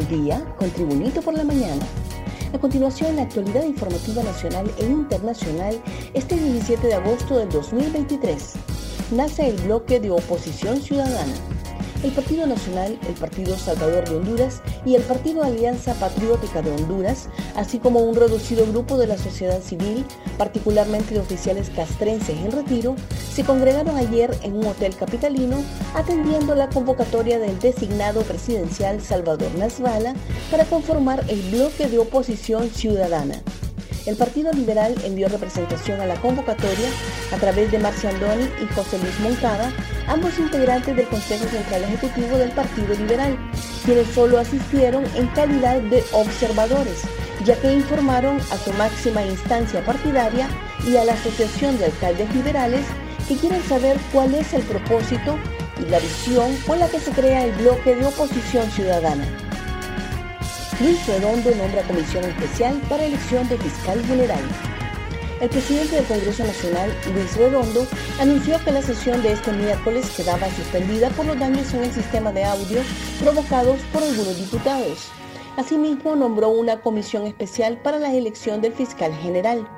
al día con Tribunito por la Mañana. A continuación, la actualidad informativa nacional e internacional este 17 de agosto del 2023. Nace el bloque de oposición ciudadana el Partido Nacional, el Partido Salvador de Honduras y el Partido Alianza Patriótica de Honduras, así como un reducido grupo de la sociedad civil, particularmente de oficiales castrenses en retiro, se congregaron ayer en un hotel capitalino atendiendo la convocatoria del designado presidencial Salvador Nasralla para conformar el bloque de oposición ciudadana el Partido Liberal envió representación a la convocatoria a través de Marcia Andoni y José Luis Moncada, ambos integrantes del Consejo Central Ejecutivo del Partido Liberal, quienes solo asistieron en calidad de observadores, ya que informaron a su máxima instancia partidaria y a la Asociación de Alcaldes Liberales que quieren saber cuál es el propósito y la visión con la que se crea el bloque de oposición ciudadana. Luis Redondo nombra comisión especial para elección de fiscal general. El presidente del Congreso Nacional, Luis Redondo, anunció que la sesión de este miércoles quedaba suspendida por los daños en el sistema de audio provocados por algunos diputados. Asimismo, nombró una comisión especial para la elección del fiscal general.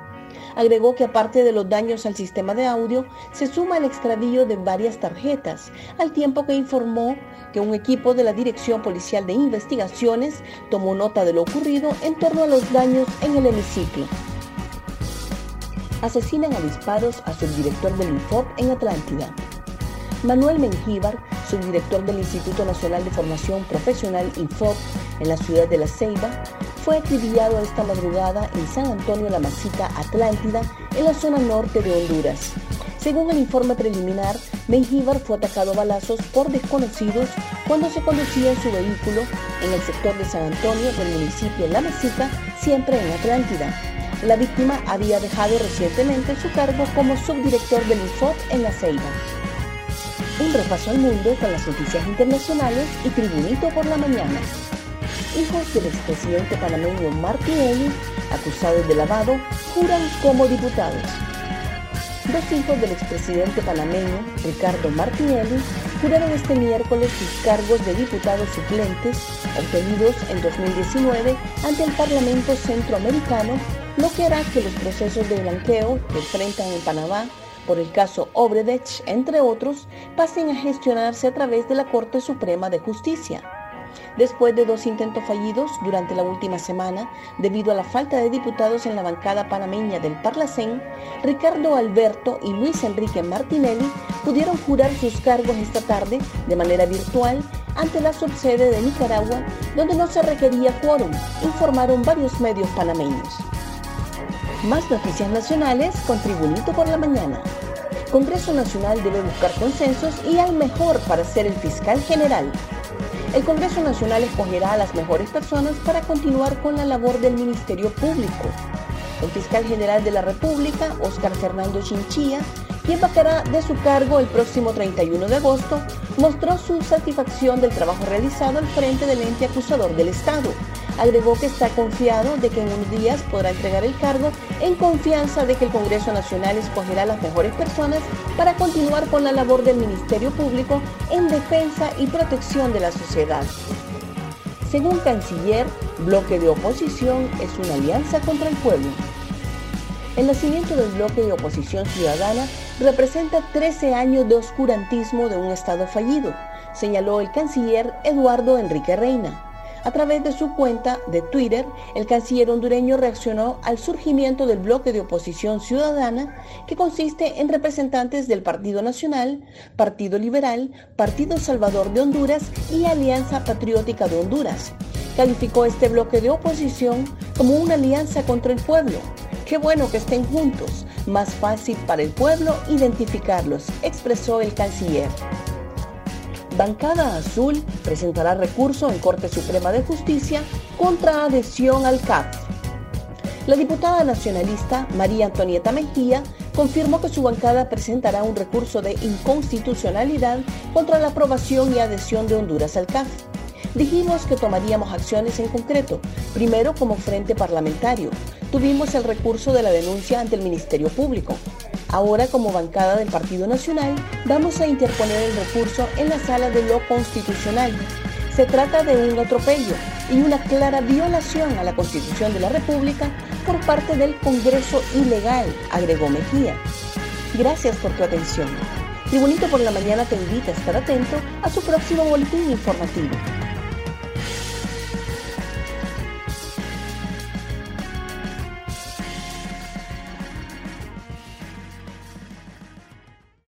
Agregó que aparte de los daños al sistema de audio, se suma el extravío de varias tarjetas, al tiempo que informó que un equipo de la Dirección Policial de Investigaciones tomó nota de lo ocurrido en torno a los daños en el hemiciclo. Asesinan a disparos a subdirector del INFOP en Atlántida. Manuel Mengíbar, subdirector del Instituto Nacional de Formación Profesional INFOP en la ciudad de La Ceiba, fue acribillado esta madrugada en San Antonio La Masita, Atlántida, en la zona norte de Honduras. Según el informe preliminar, Mengíbar fue atacado a balazos por desconocidos cuando se conducía en su vehículo en el sector de San Antonio del municipio La Masita, siempre en Atlántida. La víctima había dejado recientemente su cargo como subdirector del INFOT en La Ceiba. Un repaso al mundo con las noticias internacionales y Tribunito por la mañana hijos del expresidente panameño Martinelli, acusados de lavado, juran como diputados. Dos hijos del expresidente panameño, Ricardo Martinelli, juraron este miércoles sus cargos de diputados suplentes obtenidos en 2019 ante el Parlamento Centroamericano, lo que hará que los procesos de blanqueo que enfrentan en Panamá por el caso Obredech, entre otros, pasen a gestionarse a través de la Corte Suprema de Justicia. Después de dos intentos fallidos durante la última semana, debido a la falta de diputados en la bancada panameña del Parlacén, Ricardo Alberto y Luis Enrique Martinelli pudieron jurar sus cargos esta tarde de manera virtual ante la subsede de Nicaragua, donde no se requería quórum, informaron varios medios panameños. Más noticias nacionales con Tribunito por la Mañana. Congreso Nacional debe buscar consensos y al mejor para ser el fiscal general el Congreso Nacional escogerá a las mejores personas para continuar con la labor del Ministerio Público. El fiscal general de la República, Óscar Fernando Chinchilla, quien vacará de su cargo el próximo 31 de agosto, mostró su satisfacción del trabajo realizado al frente del ente acusador del Estado. Agregó que está confiado de que en unos días podrá entregar el cargo en confianza de que el Congreso Nacional escogerá las mejores personas para continuar con la labor del Ministerio Público en defensa y protección de la sociedad. Según Canciller, bloque de oposición es una alianza contra el pueblo. El nacimiento del bloque de oposición ciudadana representa 13 años de oscurantismo de un Estado fallido, señaló el canciller Eduardo Enrique Reina. A través de su cuenta de Twitter, el canciller hondureño reaccionó al surgimiento del bloque de oposición ciudadana, que consiste en representantes del Partido Nacional, Partido Liberal, Partido Salvador de Honduras y Alianza Patriótica de Honduras. Calificó este bloque de oposición como una alianza contra el pueblo. Qué bueno que estén juntos, más fácil para el pueblo identificarlos, expresó el canciller. Bancada Azul presentará recurso en Corte Suprema de Justicia contra adhesión al CAF. La diputada nacionalista María Antonieta Mejía confirmó que su bancada presentará un recurso de inconstitucionalidad contra la aprobación y adhesión de Honduras al CAF. Dijimos que tomaríamos acciones en concreto, primero como frente parlamentario. Tuvimos el recurso de la denuncia ante el Ministerio Público. Ahora, como bancada del Partido Nacional, vamos a interponer el recurso en la sala de lo constitucional. Se trata de un atropello y una clara violación a la Constitución de la República por parte del Congreso ilegal, agregó Mejía. Gracias por tu atención. Tribunito por la Mañana te invita a estar atento a su próximo boletín informativo.